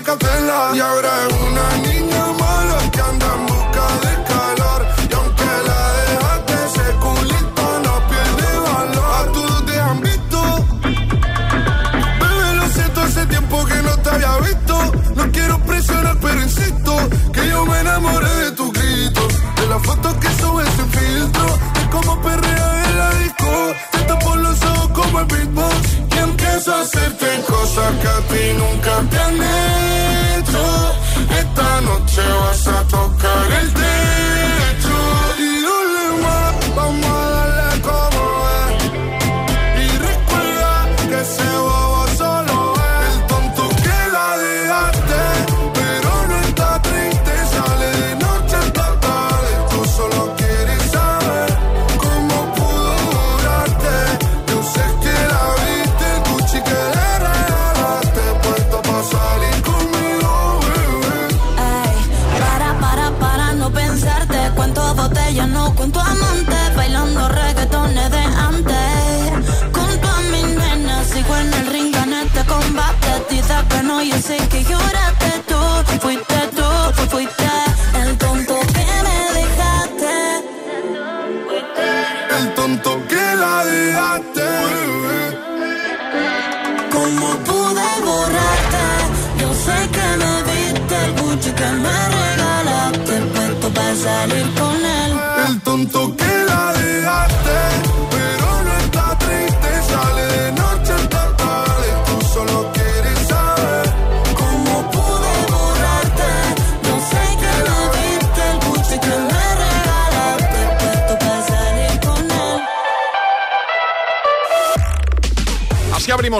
Y ahora es una niña mala que anda en busca de calor. Y aunque la dejaste, ese culito no pierde valor. A todos te han visto. Bebé, lo siento, hace tiempo que no te había visto. No quiero presionar, pero insisto que yo me enamoré de tu grito. De las fotos que subes sin filtro. De cómo perrea en la disco. Te por los ojos como el beatbox. Y empiezo a hacerte cosas que a ti nunca te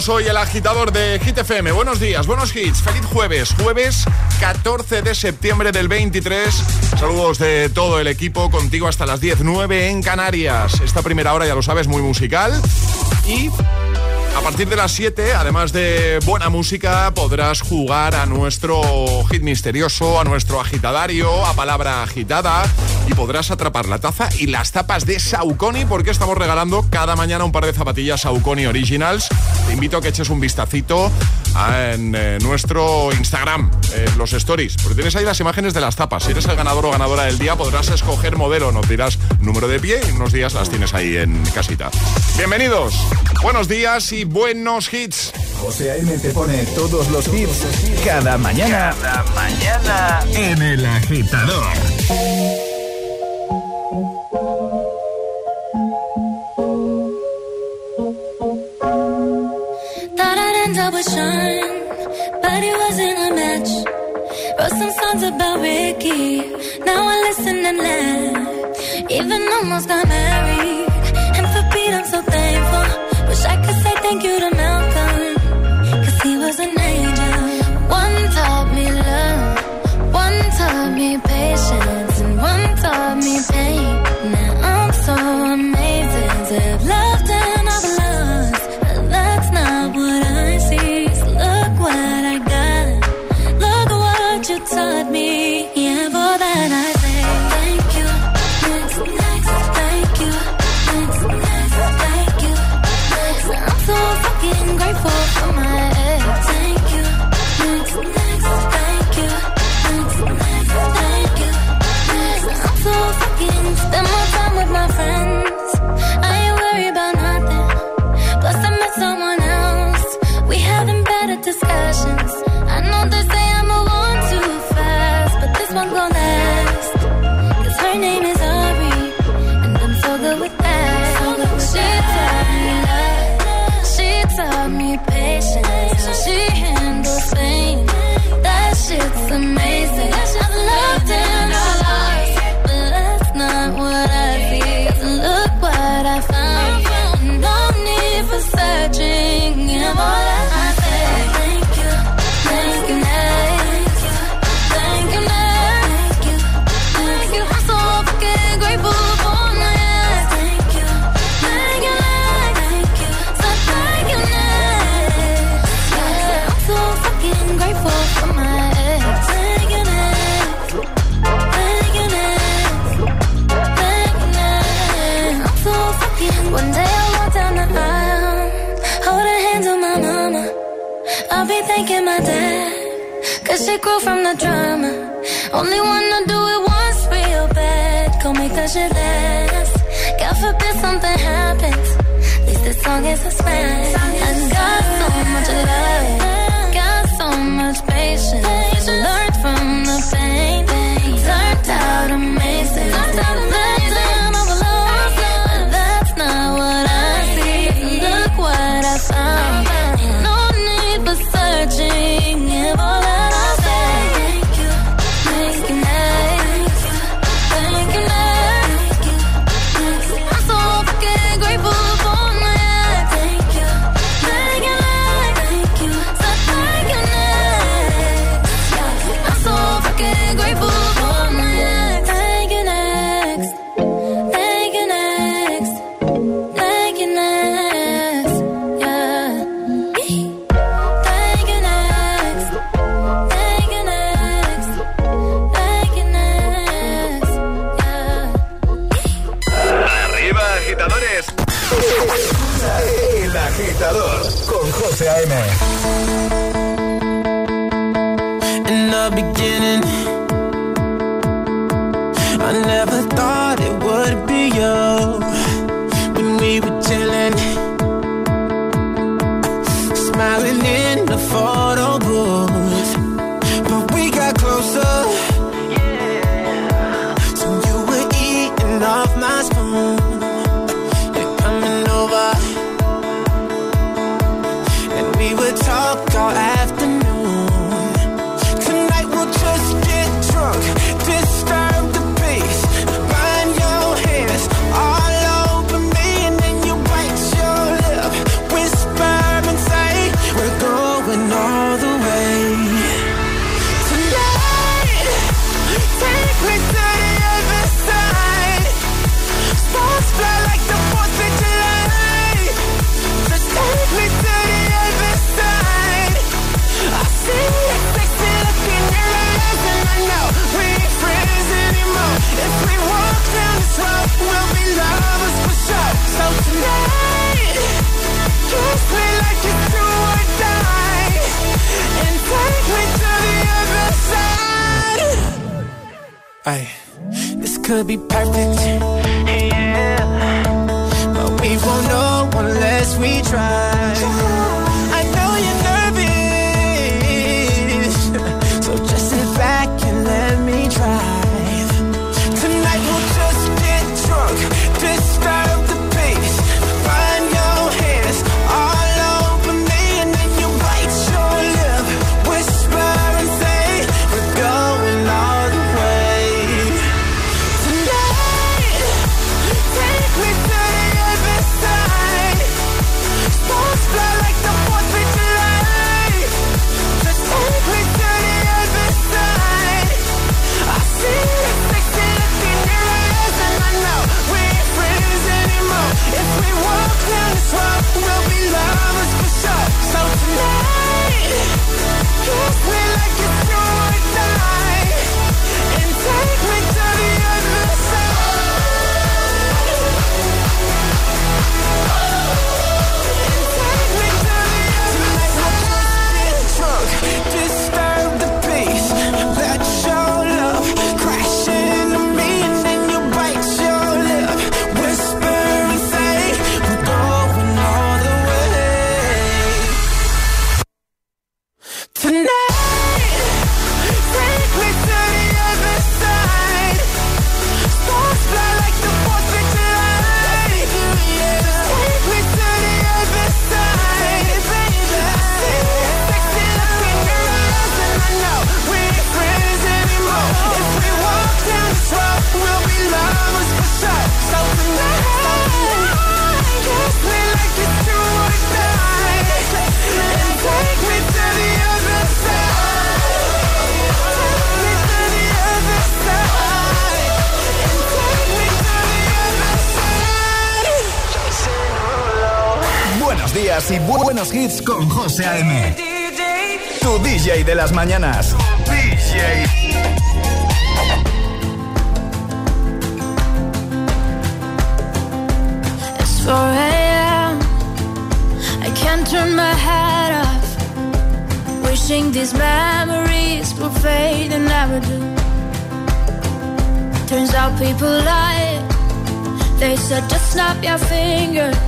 hoy el agitador de Hit FM. Buenos días, buenos hits. Feliz jueves, jueves 14 de septiembre del 23. Saludos de todo el equipo, contigo hasta las 10.09 en Canarias. Esta primera hora, ya lo sabes, muy musical. Y a partir de las 7, además de buena música, podrás jugar a nuestro hit misterioso, a nuestro agitadario, a palabra agitada y podrás atrapar la taza y las tapas de Saucony porque estamos regalando cada mañana un par de zapatillas Saucony Originals. Te invito a que eches un vistacito en eh, nuestro Instagram, en los stories, porque tienes ahí las imágenes de las tapas. Si eres el ganador o ganadora del día, podrás escoger modelo, nos dirás número de pie y unos días las tienes ahí en casita. Bienvenidos, buenos días y buenos hits. José A.M. te pone todos los hits cada mañana. Cada mañana en el agitador. but it wasn't a match. Wrote some songs about Ricky, now I listen and laugh. Even almost got married, and for Pete I'm so thankful. Thank you to Malcolm, she handles pain. That shit's amazing. shit grow from the drama. Only wanna do it once real bad. Go make that shit last. God forbid something happens. At least the song is a smash. Días y buenos hits con José A.M. Tu DJ de las mañanas. DJ. It's 4 a.m. I can't turn my head off. Wishing these memories will fade and never do. Turns out people lie. They said just snap your fingers.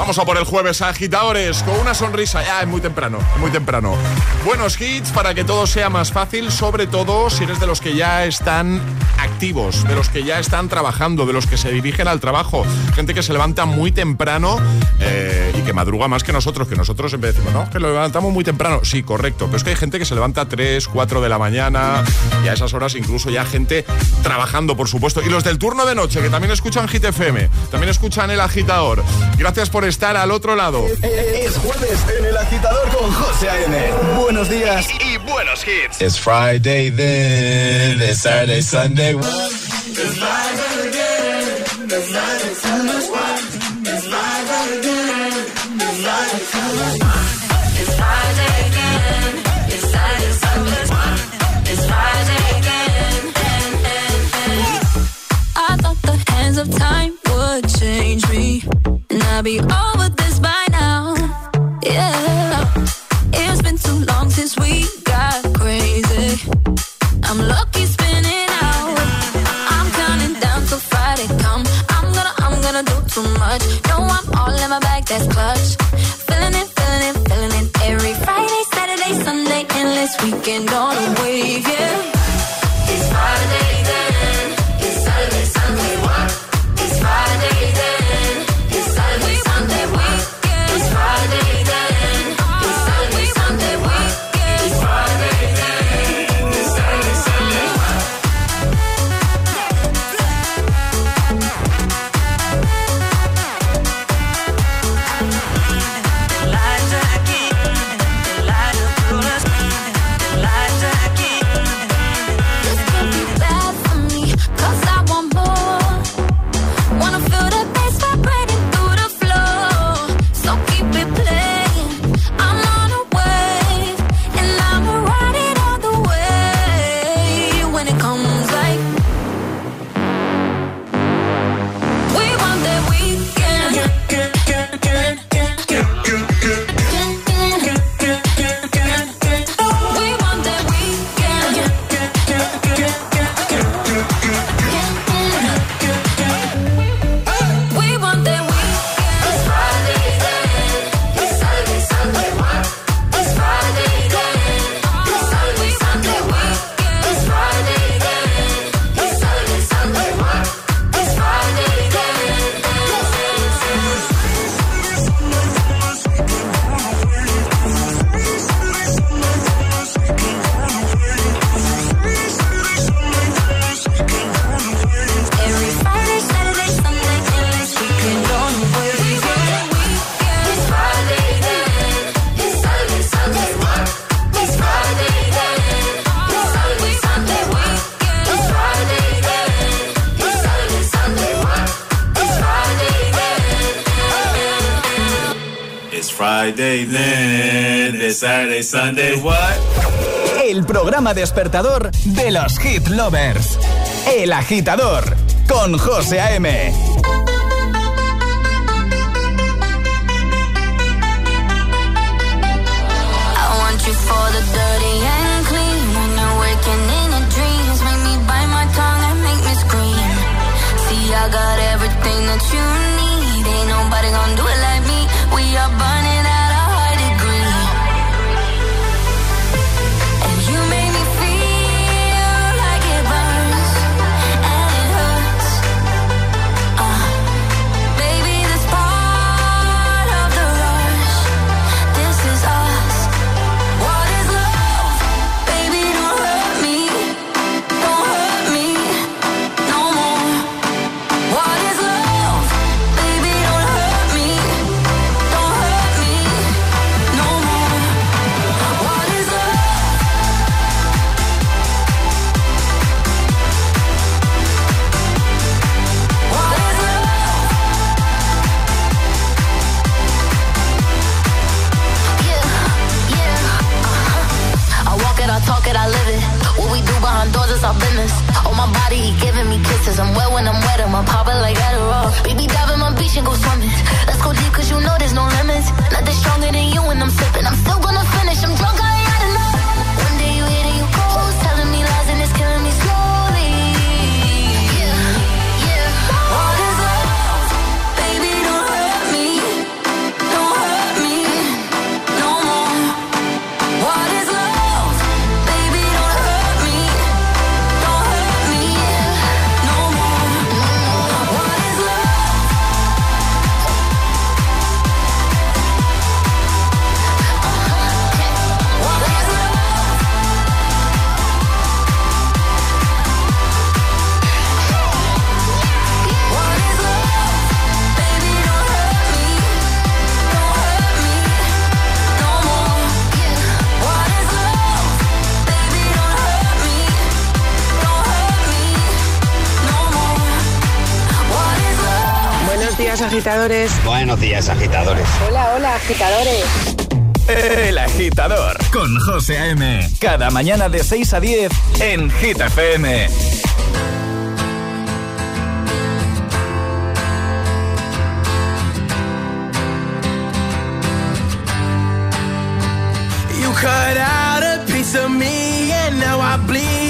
Vamos a por el jueves, agitadores, con una sonrisa. Ya, es muy temprano, muy temprano. Buenos hits para que todo sea más fácil, sobre todo si eres de los que ya están activos, de los que ya están trabajando, de los que se dirigen al trabajo. Gente que se levanta muy temprano eh, y que madruga más que nosotros, que nosotros siempre decimos, no, que lo levantamos muy temprano. Sí, correcto, pero es que hay gente que se levanta a 3, 4 de la mañana y a esas horas incluso ya gente trabajando, por supuesto. Y los del turno de noche, que también escuchan Hit FM, también escuchan El Agitador. Gracias por estar al otro lado. Es jueves en el agitador con José A.M. Buenos días y buenos hits. It's Friday then, it's Saturday, Sunday. It's I'll be all Sunday, what? El programa despertador de los hit lovers. El agitador con José A.M. I got everything that you need agitadores. Hola, hola, agitadores. El agitador con José A.M. Cada mañana de 6 a 10 en Gita FM. You cut out a piece of me and now I bleed.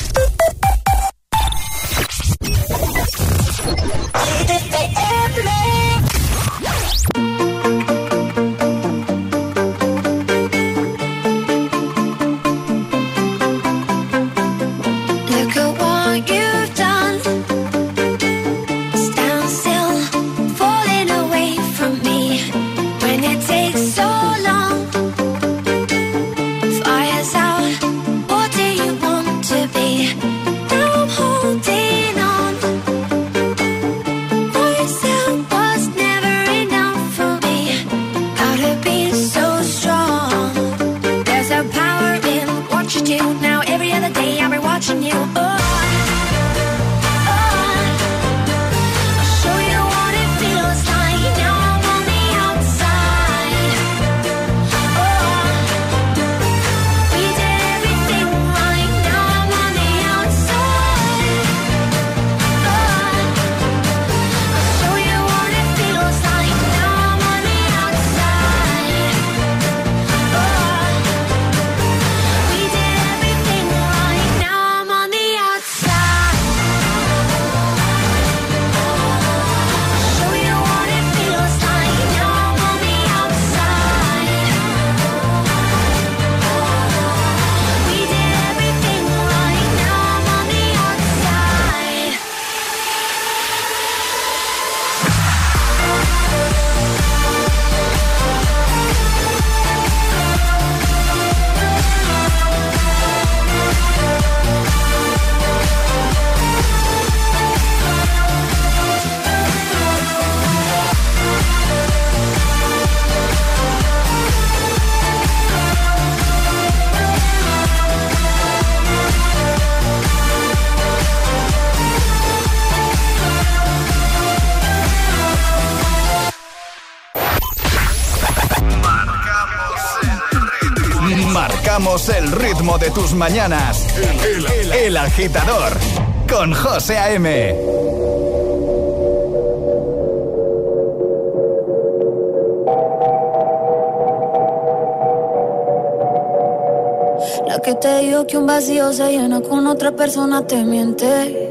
Ritmo de tus mañanas. El, agitador con José A.M. La que te dijo que un vacío se llena con otra persona te miente.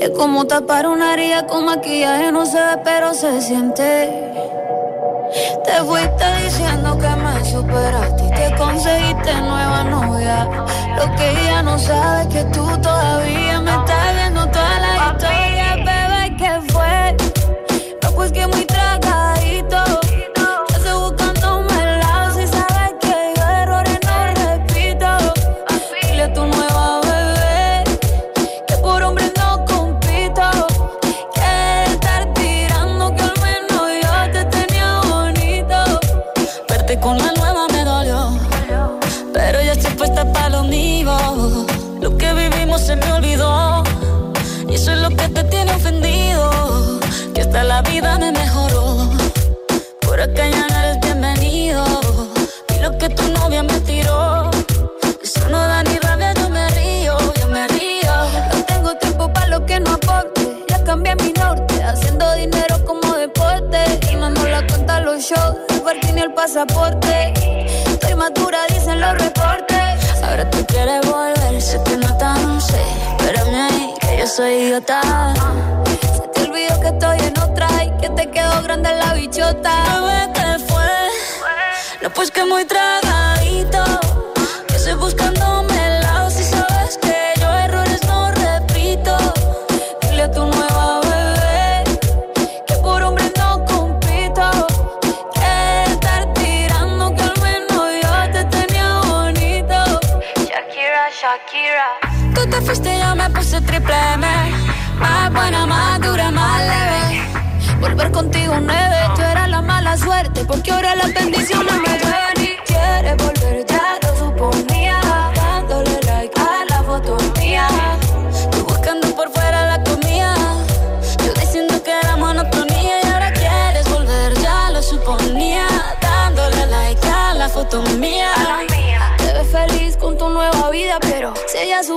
Es como tapar una herida con maquillaje, no se ve, pero se siente. Te fuiste diciendo que me te conseguiste nueva novia. Lo que ella no sabe que tú todavía me estás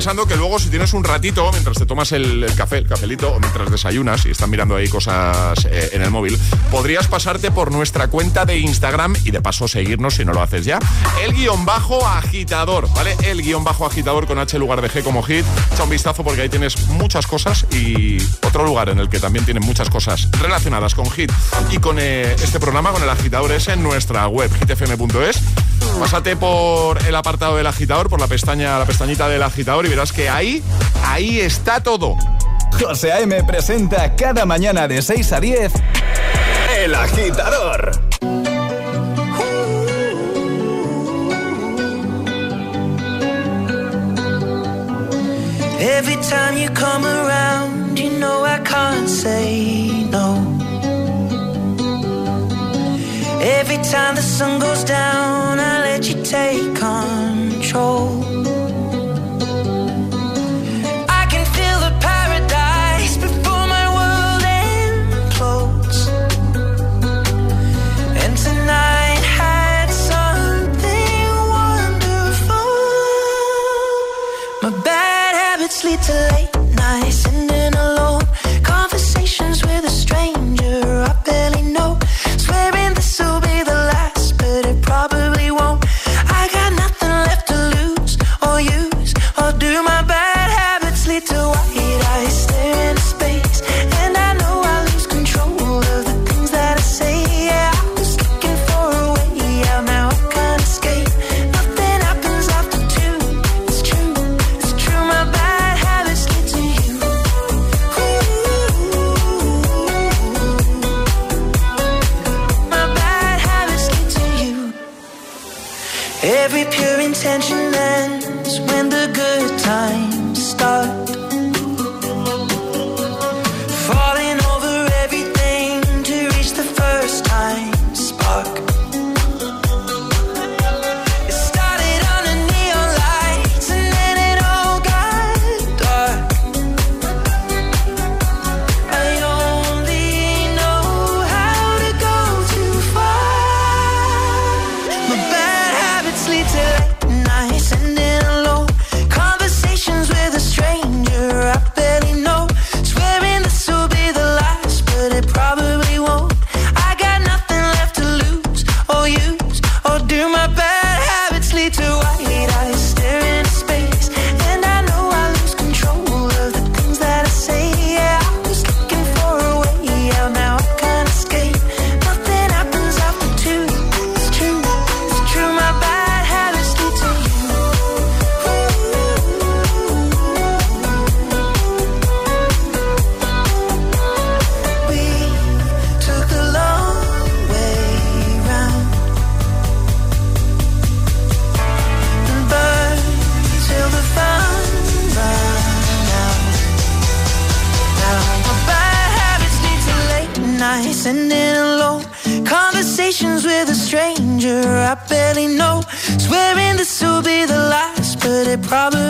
pensando que luego si tienes un ratito, mientras te tomas el, café, el cafelito, o mientras desayunas y están mirando ahí cosas eh, en el móvil, podrías pasarte por nuestra cuenta de Instagram y de paso seguirnos si no lo haces ya. El guion bajo agitador, ¿vale? El guion bajo agitador con H lugar de G como hit. Echa un vistazo porque ahí tienes muchas cosas y otro lugar en el que también tienen muchas cosas relacionadas con hit y con eh, este programa, con el agitador, es en nuestra web, hitfm.es. Pásate por el apartado del agitador, por la pestaña, la pestañita del agitador y verás que ahí, ahí está todo. José A.M. presenta cada mañana de 6 a 10 El Agitador. Every time you come around, you know I can't say no. Every time the sun goes down, I let you take control. My bad habits lead to late nights. probably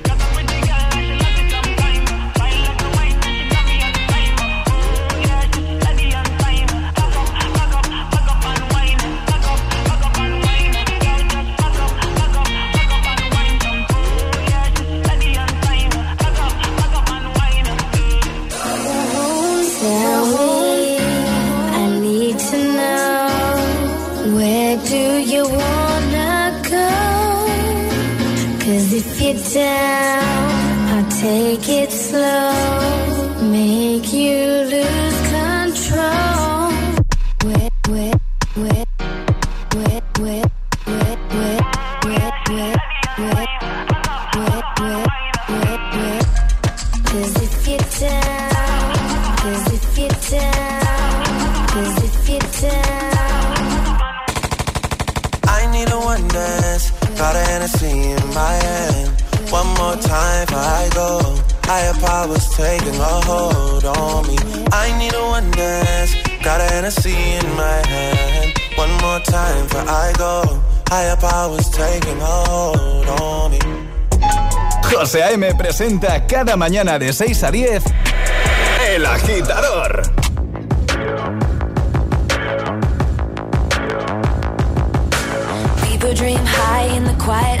I'll take it slow, make you lose control. Cause if you're down, cause if you're down, cause if you're down. I need a one dance. Got a Hennessy in my hand. One more time before I go. Higher powers taking a hold on me. I need a one dance. Got a Hennessy in my hand. One more time before I go. Higher powers taking a hold on me. José A.M. presenta cada mañana de 6 a 10 El Agitador. People dream high in the quiet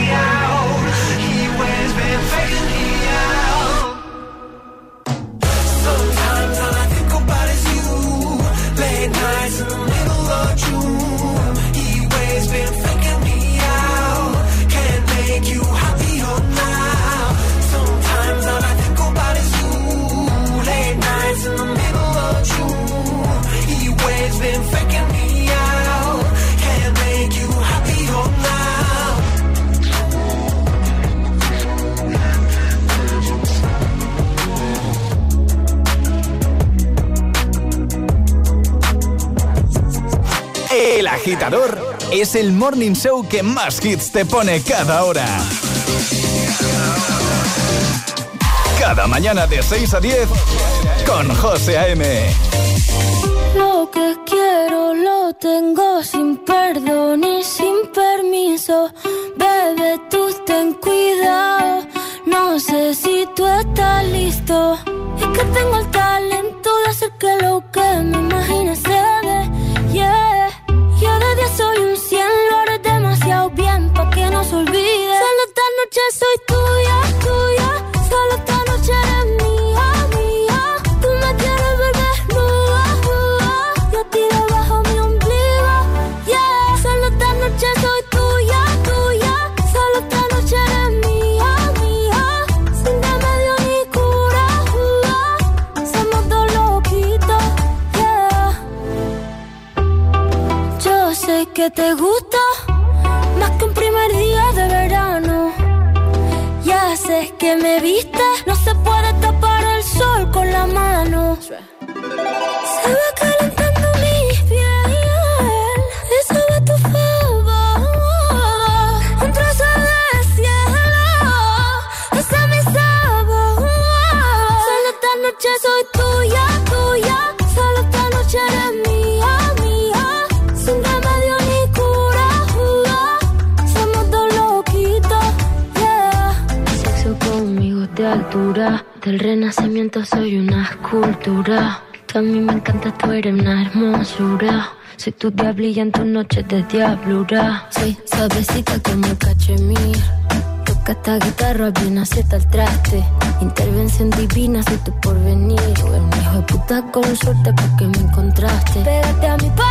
Es el morning show que más hits te pone cada hora. Cada mañana de 6 a 10 con José A.M. Lo que quiero lo tengo sin perdón y sin permiso. Bebe, tú ten cuidado. No sé si tú estás listo. Es que tengo el talento de hacer que lo que me imagines noche soy tuya, tuya. Solo esta noche eres mía, mía. Tú me quieres ver desnuda, nuda. Yo a ti debajo mi ombligo, yeah. Solo esta noche soy tuya, tuya. Solo esta noche eres mía, mía. Sin remedio ni cura, Somos dos loquitos, yeah. Yo sé que te gusta más que un primer día de verano. Sé que me viste, no se puede tapar el sol con la mano. Se va calentando mi el renacimiento soy una escultura. Tú a mí me encanta, tú eres una hermosura. Soy tu diablilla en tus noches de diablura. Soy suavecita como el cachemir. Toca esta guitarra bien aceta al traste. Intervención divina, soy tu porvenir. Un hijo de puta con suerte porque me encontraste. Pégate a mi padre.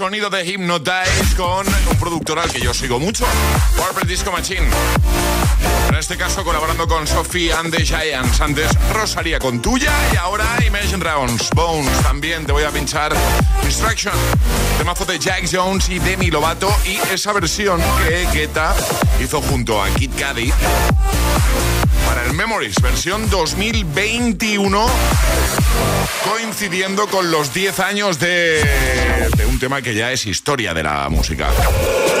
sonido de Hypnotize con un productor al que yo sigo mucho, Purple Disco Machine. En este caso colaborando con Sophie and the Giants. Antes Rosalía con tuya y ahora Imagine Dragons. Bones también te voy a pinchar. Distraction. Temazo de Jack Jones y Demi Lovato y esa versión que Guetta hizo junto a Kid Cudi para el Memories, versión 2021 coincidiendo con los 10 años de, de un tema que ya es historia de la música.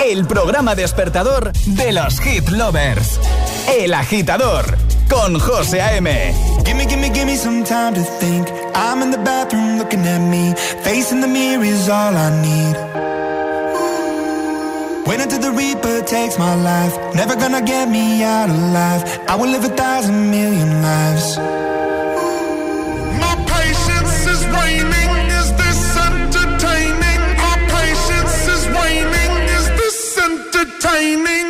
El programa despertador de los hit lovers. El agitador con José A.M. Gimme, gimme, gimme some time to think. I'm in the bathroom looking at me. Facing the mirror is all I need. Wait until the Reaper takes my life. Never gonna get me out alive. I will live a thousand million lives. Entertaining?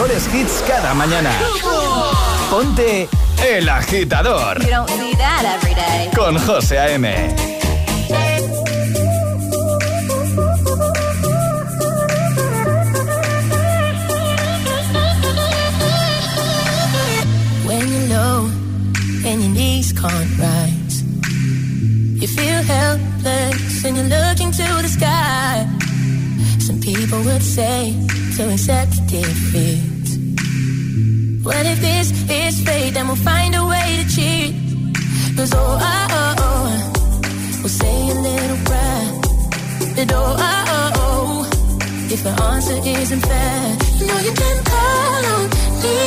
Mejores hits cada mañana. Ponte El Agitador You don't see that every day. con José A.M. When you're low and your knees can't rise, you feel helpless and you're looking to the sky. Some people would say to accept defeat. What if this is fate? Then we'll find a way to cheat. Cause oh, oh, oh, oh, we'll say a little prayer. But oh, oh, oh, oh, if the answer isn't fair, you know you can call on me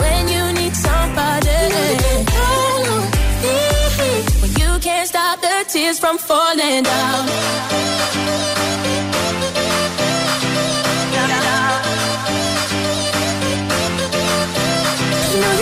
when you need somebody. You know. You can call on me when you can't stop the tears from falling down.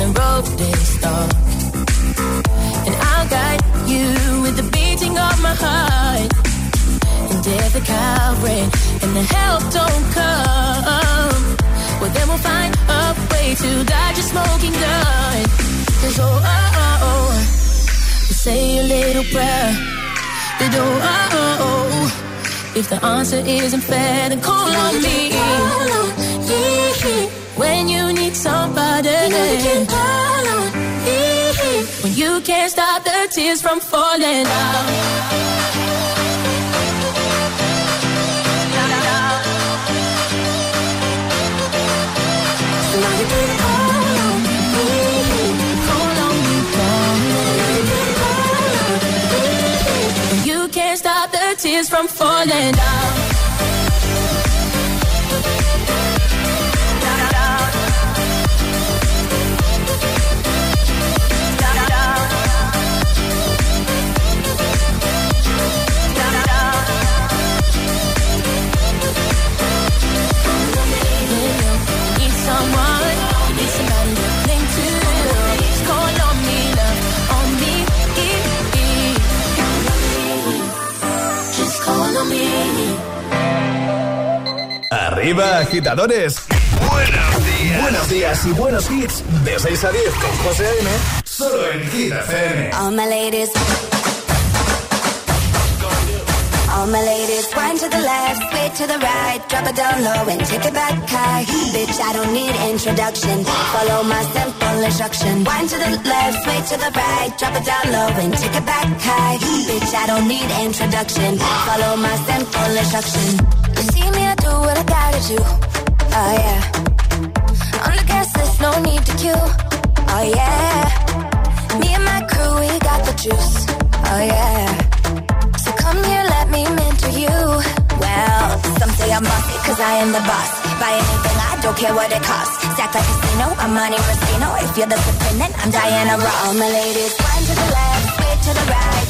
the road is dark, and I'll guide you with the beating of my heart. And if the coward and the help don't come, well then we'll find a way to dodge a smoking gun. Cause oh, uh, uh, oh, oh, oh, say a little prayer. But oh, oh, oh, oh, if the answer isn't fair, then call on me. Call on me when you need somebody. You know you can call on me when you can't stop the tears from falling out. You can call Arriba, agitadores. Buenos días. Buenos días y buenos hits. De 6 a 10 con José A.M. Solo en Hit FM. All my ladies. All my ladies, wind to the left, sway to the right, drop it down low and take it back high. Bitch, I don't need introduction. Follow my simple instruction. Wind to the left, sway to the right, drop it down low and take it back high. Bitch, I don't need introduction. Follow my simple instruction. What I gotta do. Oh yeah. On the gas list, no need to queue. Oh yeah. Me and my crew, we got the juice. Oh yeah. So come here, let me mentor you. Well, some say I'm bossy, cause I am the boss. Buy anything, I don't care what it costs. Stack like a casino, I'm money Rustino. If you're the supreme, then I'm Diana Ross. All my ladies, one to the left, sway to the right.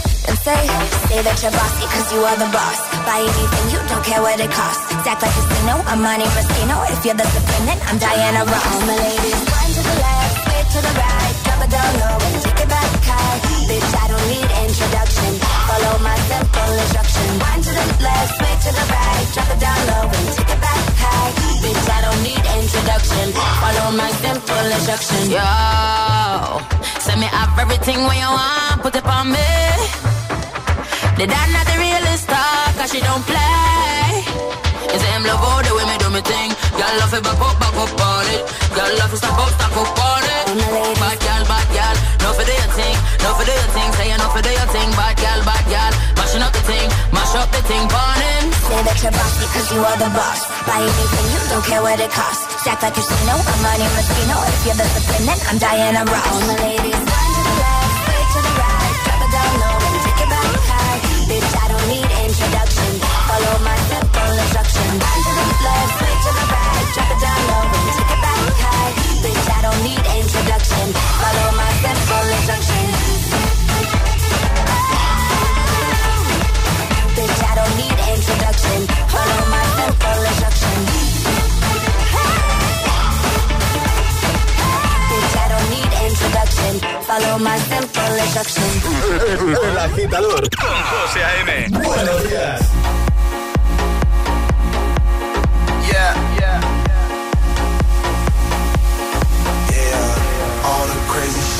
and say, say that you're bossy cause you are the boss. Buy anything, you don't care what it costs. Act like a casino, I'm money Rustino. If you're the then I'm Diana Ross. All my ladies, one to the left, straight to the right. Drop it down low and take it back high. Bitch, I don't need introduction. Follow my simple instruction. One to the left, straight to the right. Drop it down low and take it back high. Bitch, I don't need introduction. Follow my simple instruction. Yo, send me up everything when you want, put it on me. The dad not the realest talk, cause she don't play. It's him love all the way me do me thing. Girl love it back up, back up on it. Girl love it stop up, stop up on it. Bad girl, bad girl, no for do your thing, no for do your thing. Say you no for do your thing, bad girl, bad girl. Mashing up the thing, mash up the thing, burning. Say that you're bossy cause you are the boss. Buy anything, you don't care what it costs. Stack like a casino, I'm money Rustino. If you're the supreme, then I'm Diana Ross. All my ladies, Follow my simple instruction. To the left, to the right. Drop it down low and take it back high. Bitch, I don't need introduction. Follow my simple instruction. Bitch, I don't need introduction. Follow my simple instruction. Bitch, I don't need introduction. Follow my simple instruction. El agitador con José A.M. Buenos días.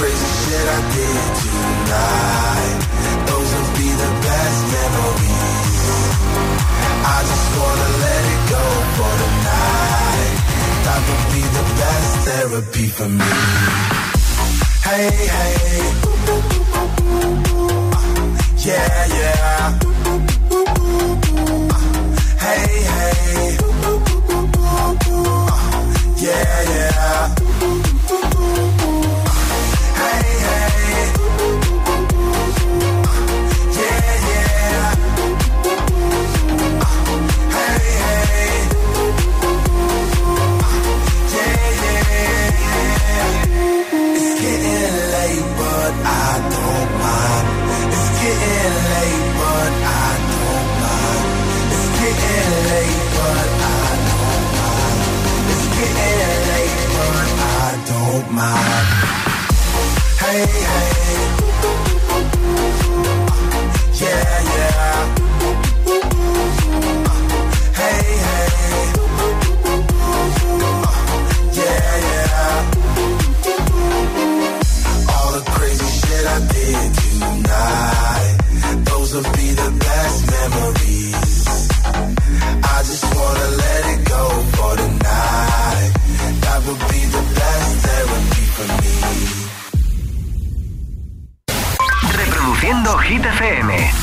Crazy shit I did tonight. Those will be the best memories. I just wanna let it go for the night. That would be the best therapy for me. Hey, hey. Yeah, yeah. Hey, hey. my. Hey, hey. escuchando Hit FM.